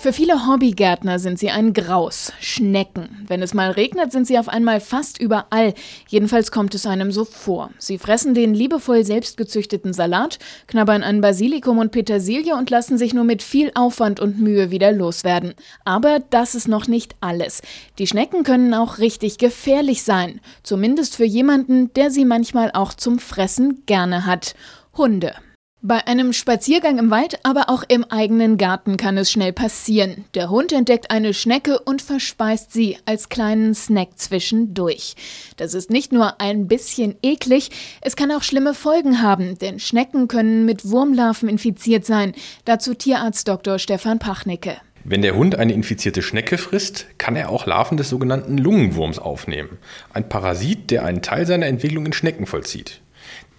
Für viele Hobbygärtner sind sie ein Graus. Schnecken. Wenn es mal regnet, sind sie auf einmal fast überall. Jedenfalls kommt es einem so vor. Sie fressen den liebevoll selbstgezüchteten Salat, knabbern an Basilikum und Petersilie und lassen sich nur mit viel Aufwand und Mühe wieder loswerden. Aber das ist noch nicht alles. Die Schnecken können auch richtig gefährlich sein. Zumindest für jemanden, der sie manchmal auch zum Fressen gerne hat. Hunde. Bei einem Spaziergang im Wald, aber auch im eigenen Garten kann es schnell passieren. Der Hund entdeckt eine Schnecke und verspeist sie als kleinen Snack zwischendurch. Das ist nicht nur ein bisschen eklig, es kann auch schlimme Folgen haben, denn Schnecken können mit Wurmlarven infiziert sein. Dazu Tierarzt Dr. Stefan Pachnicke. Wenn der Hund eine infizierte Schnecke frisst, kann er auch Larven des sogenannten Lungenwurms aufnehmen, ein Parasit, der einen Teil seiner Entwicklung in Schnecken vollzieht.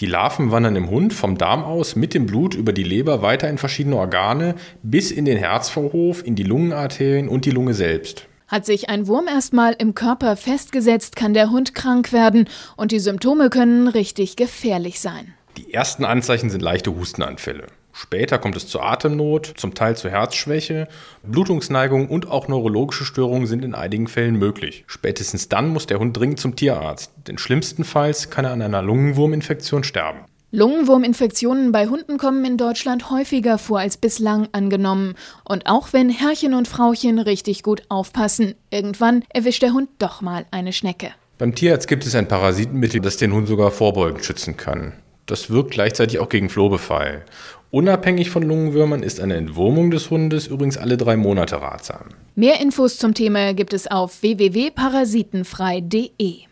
Die Larven wandern im Hund vom Darm aus mit dem Blut über die Leber weiter in verschiedene Organe bis in den Herzvorhof, in die Lungenarterien und die Lunge selbst. Hat sich ein Wurm erstmal im Körper festgesetzt, kann der Hund krank werden und die Symptome können richtig gefährlich sein. Die ersten Anzeichen sind leichte Hustenanfälle. Später kommt es zur Atemnot, zum Teil zur Herzschwäche, Blutungsneigung und auch neurologische Störungen sind in einigen Fällen möglich. Spätestens dann muss der Hund dringend zum Tierarzt, denn schlimmstenfalls kann er an einer Lungenwurminfektion sterben. Lungenwurminfektionen bei Hunden kommen in Deutschland häufiger vor als bislang angenommen. Und auch wenn Herrchen und Frauchen richtig gut aufpassen, irgendwann erwischt der Hund doch mal eine Schnecke. Beim Tierarzt gibt es ein Parasitenmittel, das den Hund sogar vorbeugend schützen kann. Das wirkt gleichzeitig auch gegen Flohbefall. Unabhängig von Lungenwürmern ist eine Entwurmung des Hundes übrigens alle drei Monate ratsam. Mehr Infos zum Thema gibt es auf www.parasitenfrei.de.